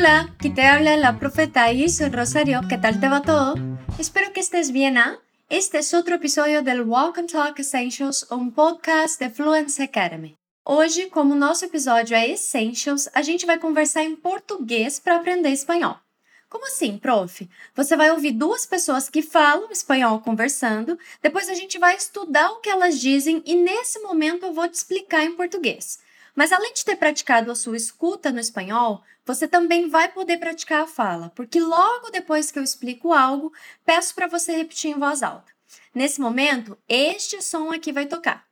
Hola, aquí te habla la profeta Isis Rosario. ¿Qué tal te va todo? Espero que estés bien, ¿ah? Este es otro episódio del Walk and Talk Essentials, um podcast da Fluency Academy. Hoje, como nosso episódio é Essentials, a gente vai conversar em português para aprender espanhol. Como assim, prof? Você vai ouvir duas pessoas que falam espanhol conversando, depois a gente vai estudar o que elas dizem e nesse momento eu vou te explicar em português. Mas além de ter praticado a sua escuta no espanhol, você também vai poder praticar a fala, porque logo depois que eu explico algo, peço para você repetir em voz alta. Nesse momento, este som aqui vai tocar.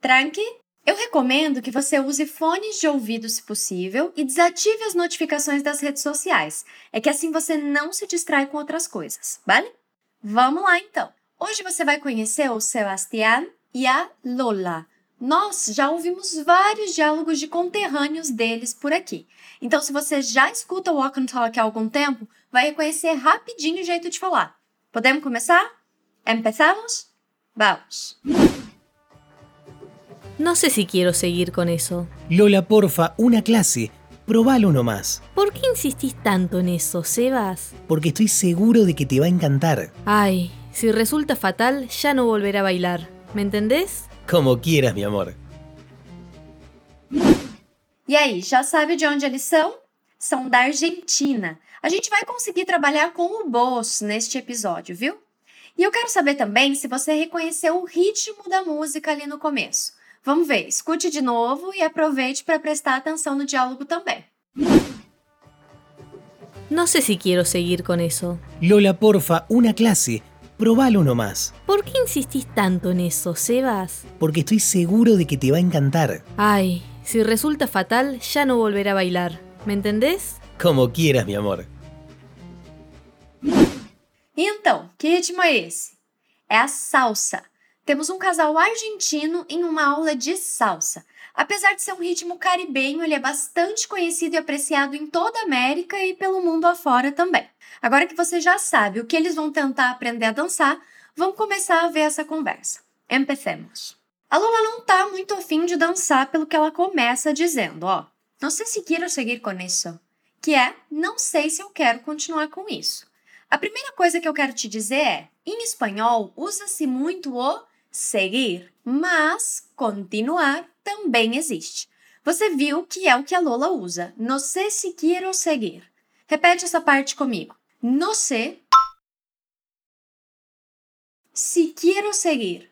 Tranque? Eu recomendo que você use fones de ouvido se possível e desative as notificações das redes sociais. É que assim você não se distrai com outras coisas, vale? Vamos lá então. Hoje você vai conhecer o Sebastián e a Lola. Nós já ouvimos vários diálogos de conterrâneos deles por aqui. Então, se você já escuta o Walk and Talk há algum tempo, vai reconhecer rapidinho o jeito de falar. Podemos começar? ¿Empezamos? Vamos. No sé si quiero seguir con eso. Lola, porfa, una clase. Probalo nomás. ¿Por qué insistís tanto en eso, Sebas? Porque estoy seguro de que te va a encantar. Ay, si resulta fatal, ya no volveré a bailar. ¿Me entendés? Como quieras, mi amor. E aí, já sabe de onde eles são? São da Argentina. A gente vai conseguir trabalhar com o boss neste episódio, viu? E eu quero saber também se você reconheceu o ritmo da música ali no começo. Vamos ver, escute de novo e aproveite para prestar atenção no diálogo também. No sé si quiero seguir con eso. Lola, porfa, una clase. Probalo nomás. ¿Por qué insistís tanto en eso, Sebas? Porque estoy seguro de que te va a encantar. Ay, si resulta fatal, ya no volveré a bailar. ¿Me entendés? Como quieras, mi amor. Então, que ritmo é esse? É a salsa. Temos um casal argentino em uma aula de salsa. Apesar de ser um ritmo caribenho, ele é bastante conhecido e apreciado em toda a América e pelo mundo afora também. Agora que você já sabe o que eles vão tentar aprender a dançar, vamos começar a ver essa conversa. Empecemos. A Lula não tá muito afim de dançar pelo que ela começa dizendo, ó. Não sei se quero seguir com isso. Que é, não sei se eu quero continuar com isso. A primeira coisa que eu quero te dizer é, em espanhol, usa-se muito o seguir, mas continuar também existe. Você viu que é o que a Lola usa. Sei se quero seguir. Repete essa parte comigo. Sei se quero seguir.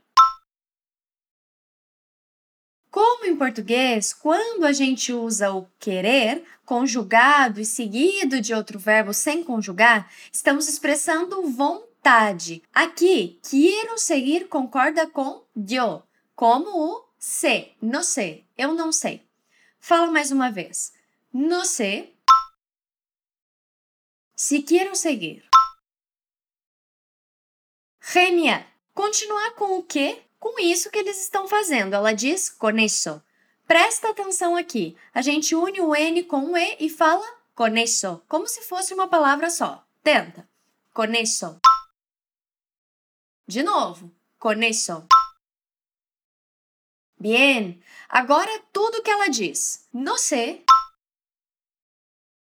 Como em português, quando a gente usa o querer, conjugado e seguido de outro verbo sem conjugar, estamos expressando vontade. Aqui, quero seguir concorda com yo, como o se, não sei, eu não sei. Fala mais uma vez. Não sei se quero seguir. Genial! Continuar com o que? Com isso que eles estão fazendo. Ela diz con eso. Presta atenção aqui. A gente une o N com o E e fala con eso, como se fosse uma palavra só. Tenta. Con eso. De novo. Con eso. Bien. Agora tudo que ela diz. Não sei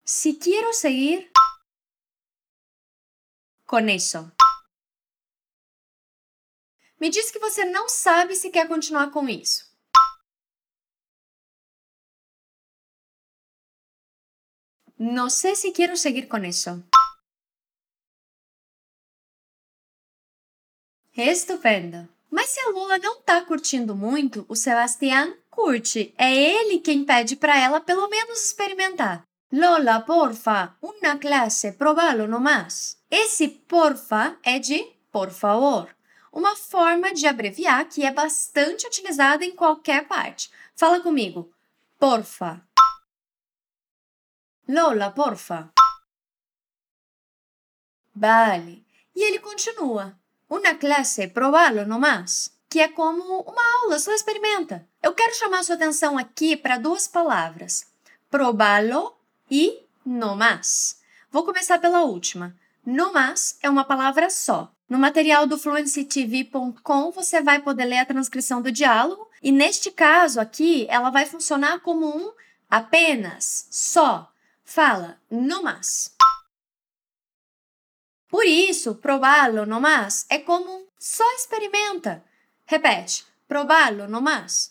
se quero seguir con eso. Me diz que você não sabe se quer continuar com isso. Não sei se quero seguir com isso. Estupendo! Mas se a Lula não tá curtindo muito, o Sebastián curte. É ele quem pede para ela pelo menos experimentar. Lola, porfa, uma classe, probalo nomás. Esse porfa é de por favor, uma forma de abreviar que é bastante utilizada em qualquer parte. Fala comigo. Porfa. Lola, porfa. Vale. E ele continua. Uma classe, probalo nomás. Que é como uma aula, só experimenta. Eu quero chamar sua atenção aqui para duas palavras. Probalo e nomás. Vou começar pela última. Nomás é uma palavra só. No material do fluencytv.com você vai poder ler a transcrição do diálogo e neste caso aqui ela vai funcionar como um apenas, só. fala no más. Por isso, probá-lo no más é como só experimenta. Repete, probá-lo no más.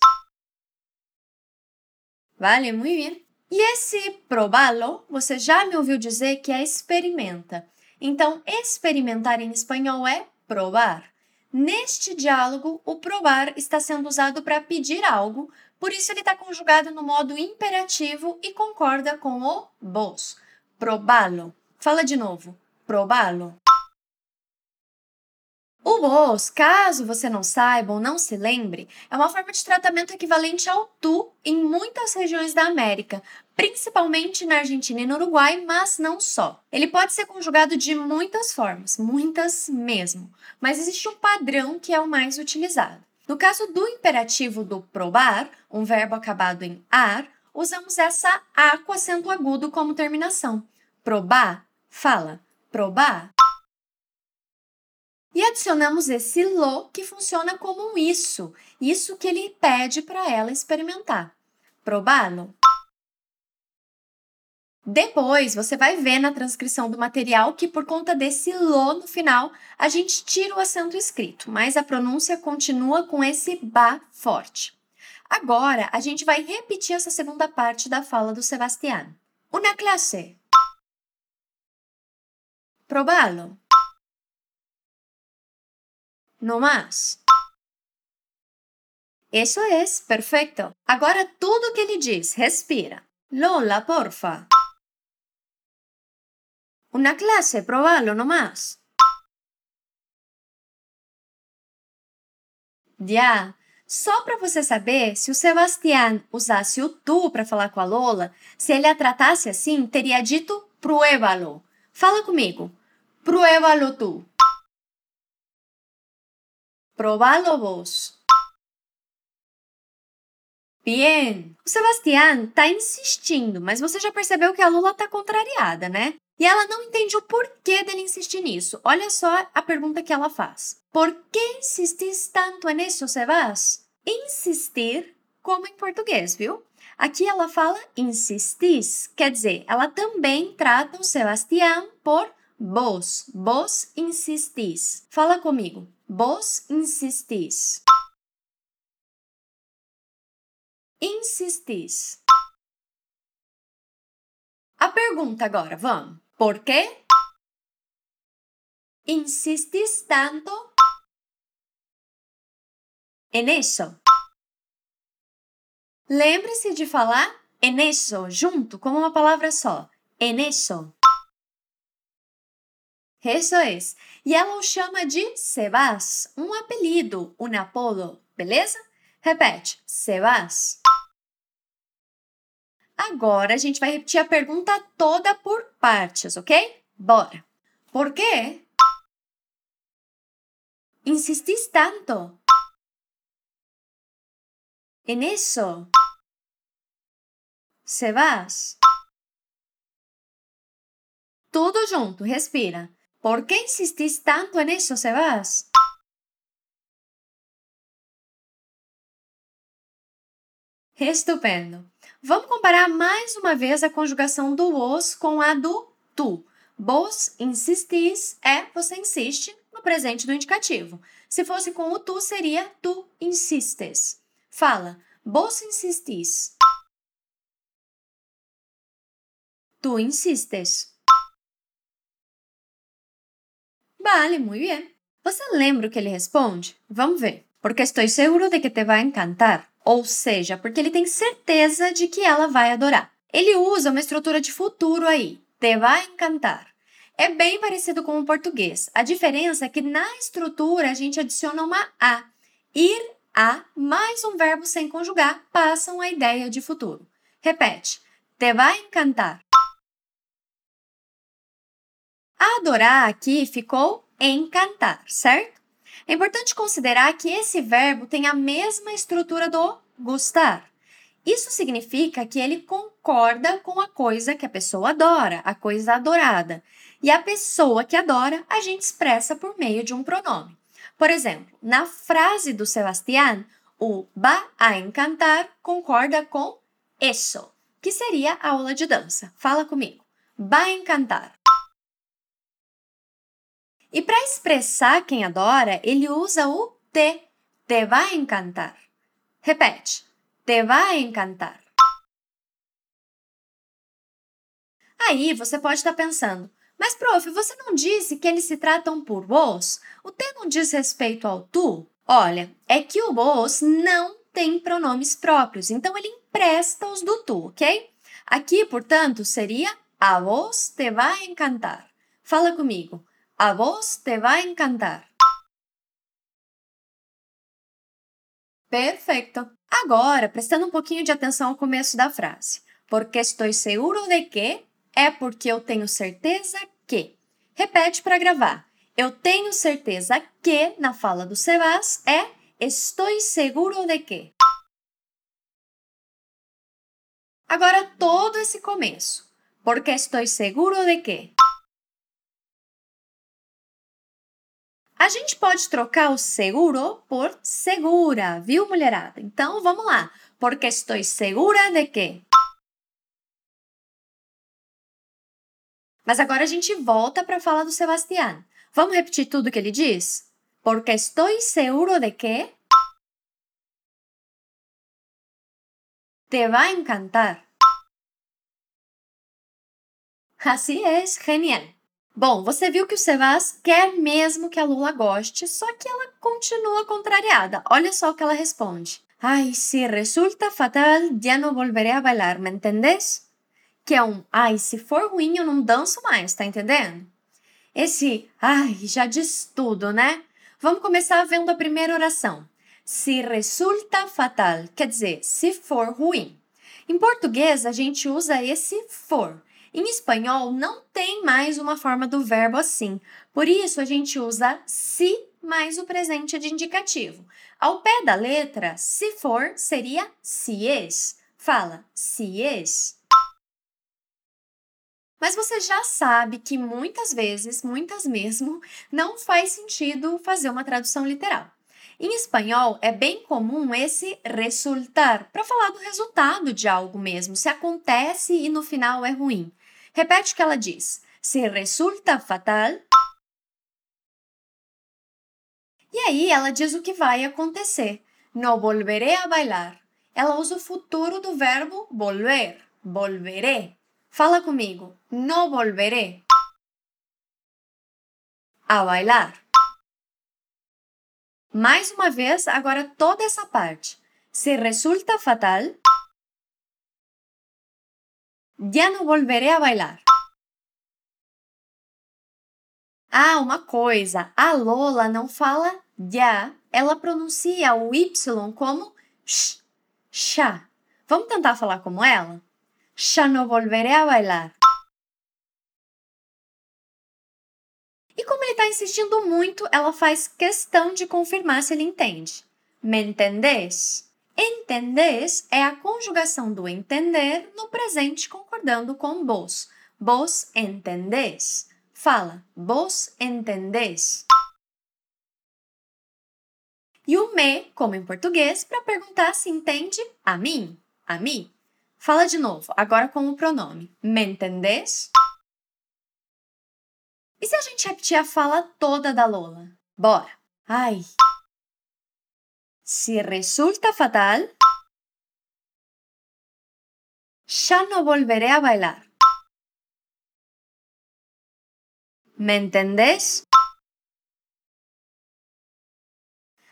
Vale, muito bem. E esse probá-lo, você já me ouviu dizer que é experimenta. Então, experimentar em espanhol é provar. Neste diálogo, o provar está sendo usado para pedir algo, por isso ele está conjugado no modo imperativo e concorda com o vos. Probá-lo. Fala de novo. Probá-lo. O vos, caso você não saiba ou não se lembre, é uma forma de tratamento equivalente ao tu em muitas regiões da América, principalmente na Argentina e no Uruguai, mas não só. Ele pode ser conjugado de muitas formas, muitas mesmo, mas existe um padrão que é o mais utilizado. No caso do imperativo do probar, um verbo acabado em ar, usamos essa a com acento agudo como terminação. Probar, fala, probar. E adicionamos esse lo que funciona como um isso, isso que ele pede para ela experimentar. Probá-lo. Depois, você vai ver na transcrição do material que, por conta desse lo no final, a gente tira o acento escrito, mas a pronúncia continua com esse ba forte. Agora, a gente vai repetir essa segunda parte da fala do Sebastián. Una clase. Probá-lo. No más. Eso es, perfeito. Agora tudo que ele diz, respira. Lola, porfa. Una clase, probalo nomás. Já. Só para você saber, se o Sebastián usasse o tu para falar com a Lola, se ele a tratasse assim, teria dito pruébalo. Fala comigo. Pruébalo tu. Probalo vos. Bien. O Sebastián tá insistindo, mas você já percebeu que a Lula tá contrariada, né? E ela não entende o porquê dele insistir nisso. Olha só a pergunta que ela faz. Por que insistis tanto nisso, Sebas? Insistir, como em português, viu? Aqui ela fala insistis, quer dizer, ela também trata o Sebastián por vos. Vos insistis. Fala comigo. Vos insistis. Insistis. A pergunta agora, vamos. Por quê? Insistis tanto en eso. Lembre-se de falar en eso junto como uma palavra só. En eso. Isso é. E ela o chama de Sebas, um apelido, um apodo, beleza? Repete, Sebas. Agora a gente vai repetir a pergunta toda por partes, ok? Bora. Por quê? Insistis tanto? En eso. Sebas. Tudo junto, respira. ¿Por qué insistís tanto en eso, Sebas? Estupendo! Vamos comparar mais uma vez a conjugação do os com a do tu. Vos insistis é você insiste no presente do indicativo. Se fosse com o tu, seria tu insistes. Fala, vos insistis. Tu insistes. Vale, muy bien. Você lembra o que ele responde? Vamos ver. Porque estou seguro de que te vai encantar. Ou seja, porque ele tem certeza de que ela vai adorar. Ele usa uma estrutura de futuro aí. Te vai encantar. É bem parecido com o português. A diferença é que na estrutura a gente adiciona uma a. Ir a mais um verbo sem conjugar passam a ideia de futuro. Repete. Te vai encantar. Adorar aqui ficou encantar, certo? É importante considerar que esse verbo tem a mesma estrutura do gostar. Isso significa que ele concorda com a coisa que a pessoa adora, a coisa adorada. E a pessoa que adora a gente expressa por meio de um pronome. Por exemplo, na frase do Sebastián, o va a encantar concorda com eso. que seria a aula de dança. Fala comigo. Va encantar. E para expressar quem adora, ele usa o te. Te vai encantar. Repete. Te vai encantar. Aí você pode estar pensando, mas prof, você não disse que eles se tratam por vós? O te não diz respeito ao tu? Olha, é que o vós não tem pronomes próprios, então ele empresta os do tu, ok? Aqui, portanto, seria a vós te vai encantar. Fala comigo. A vós te vai encantar. Perfeito. Agora, prestando um pouquinho de atenção ao começo da frase. Porque estou seguro de que é porque eu tenho certeza que. Repete para gravar. Eu tenho certeza que na fala do Sebas é estou seguro de que. Agora todo esse começo. Porque estou seguro de que. A gente pode trocar o seguro por segura, viu, mulherada? Então vamos lá. Porque estou segura de que. Mas agora a gente volta para a fala do Sebastián. Vamos repetir tudo que ele diz? Porque estou seguro de que te vai encantar. Assim é, genial. Bom, você viu que o Sebas quer mesmo que a Lula goste, só que ela continua contrariada. Olha só o que ela responde. Ai, se resulta fatal, já não volveré a bailar, me entendes? que é um ai, se for ruim eu não danço mais, tá entendendo? Esse ai já diz tudo, né? Vamos começar vendo a primeira oração. Se resulta fatal, quer dizer, se for ruim. Em português, a gente usa esse for. Em espanhol, não tem mais uma forma do verbo assim. Por isso, a gente usa se mais o presente de indicativo. Ao pé da letra, se for seria se es. Fala, se es. Mas você já sabe que muitas vezes, muitas mesmo, não faz sentido fazer uma tradução literal. Em espanhol, é bem comum esse resultar, para falar do resultado de algo mesmo, se acontece e no final é ruim. Repete o que ela diz. Se resulta fatal. E aí ela diz o que vai acontecer. No volveré a bailar. Ela usa o futuro do verbo volver. Volveré. Fala comigo. No volveré a bailar. Mais uma vez, agora toda essa parte. Se resulta fatal, já não volveré a bailar. Ah, uma coisa, a Lola não fala já, ela pronuncia o Y como sh, chá. Vamos tentar falar como ela? Ya no volveré a bailar. E como ele está insistindo muito, ela faz questão de confirmar se ele entende. Me entendés? Entendés é a conjugação do entender no presente concordando com vos. Vos entendés. Fala, vos entendés. E o me, como em português, para perguntar se entende a mim, a mim. Fala de novo, agora com o pronome. Me entendés? E se a gente repetir a fala toda da Lola? Bora! Ai! Se resulta fatal, já não volveré a bailar. ¿Me entendés?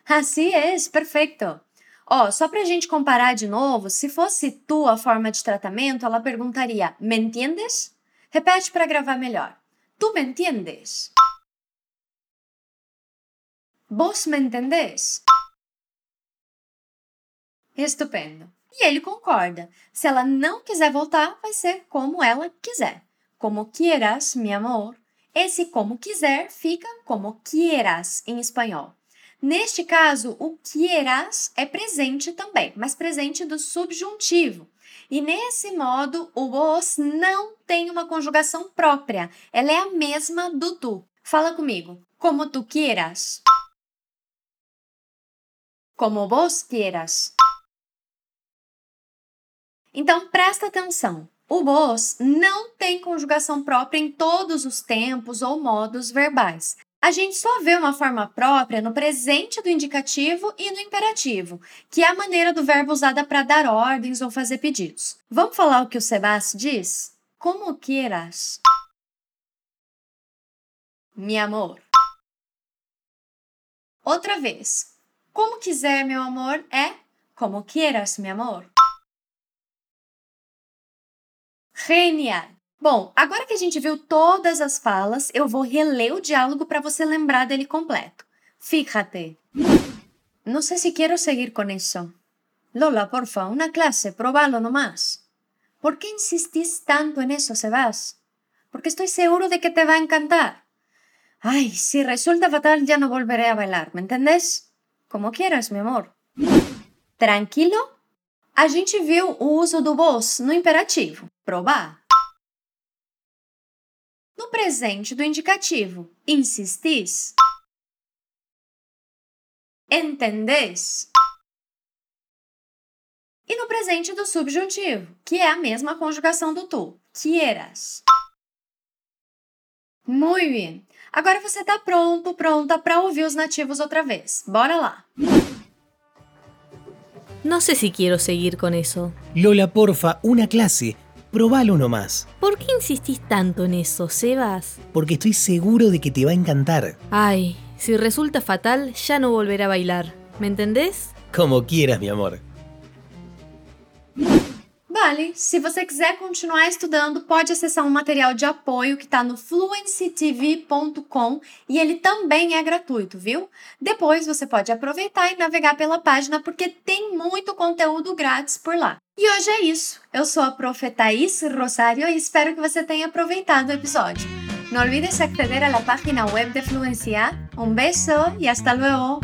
Así es, perfecto. Ó, só para a gente comparar de novo, se fosse tu a forma de tratamento, ela perguntaria: Me entiendes? Repete para gravar melhor. Tu me entiendes? Vos me entendés? Estupendo. E ele concorda. Se ela não quiser voltar, vai ser como ela quiser. Como quieras, mi amor. Esse como quiser fica como quieras em espanhol. Neste caso, o quieras é presente também, mas presente do subjuntivo. E nesse modo, o vos não tem uma conjugação própria, ela é a mesma do tu. Fala comigo. Como tu quieras. Como vos quieras. Então presta atenção. O vos não tem conjugação própria em todos os tempos ou modos verbais. A gente só vê uma forma própria no presente do indicativo e no imperativo, que é a maneira do verbo usada para dar ordens ou fazer pedidos. Vamos falar o que o Sebastião diz? Como quieras. Mi amor. Outra vez. Como quiser, meu amor, é como quieras, mi amor. Genial! Bom, agora que a gente viu todas as falas, eu vou reler o diálogo para você lembrar dele completo. Fíjate. No sé si quiero seguir con eso. Lola, porfa, clase, probalo nomás. ¿Por qué insistís tanto en eso, Sebas? Porque estoy seguro de que te va a encantar. Ay, si resulta fatal ya no volveré a bailar, ¿me entendés? Como quieras, mi amor. Tranquilo? A gente viu o uso do vos no imperativo. Probar. No presente do indicativo, insistis? Entendês? E no presente do subjuntivo, que é a mesma conjugação do tu, quieras. Muito bem. Agora você está pronto, pronta para ouvir os nativos outra vez. Bora lá. No sé si quiero seguir con eso. Lola, porfa, una clase. Probalo nomás. ¿Por qué insistís tanto en eso, Sebas? Porque estoy seguro de que te va a encantar. Ay, si resulta fatal, ya no volverá a bailar. ¿Me entendés? Como quieras, mi amor. Vale, se você quiser continuar estudando, pode acessar um material de apoio que está no fluencytv.com e ele também é gratuito, viu? Depois você pode aproveitar e navegar pela página porque tem muito conteúdo grátis por lá. E hoje é isso. Eu sou a Profetaís Rosário e espero que você tenha aproveitado o episódio. No olvides acceder a la página web de Fluencia. Un beso y hasta luego.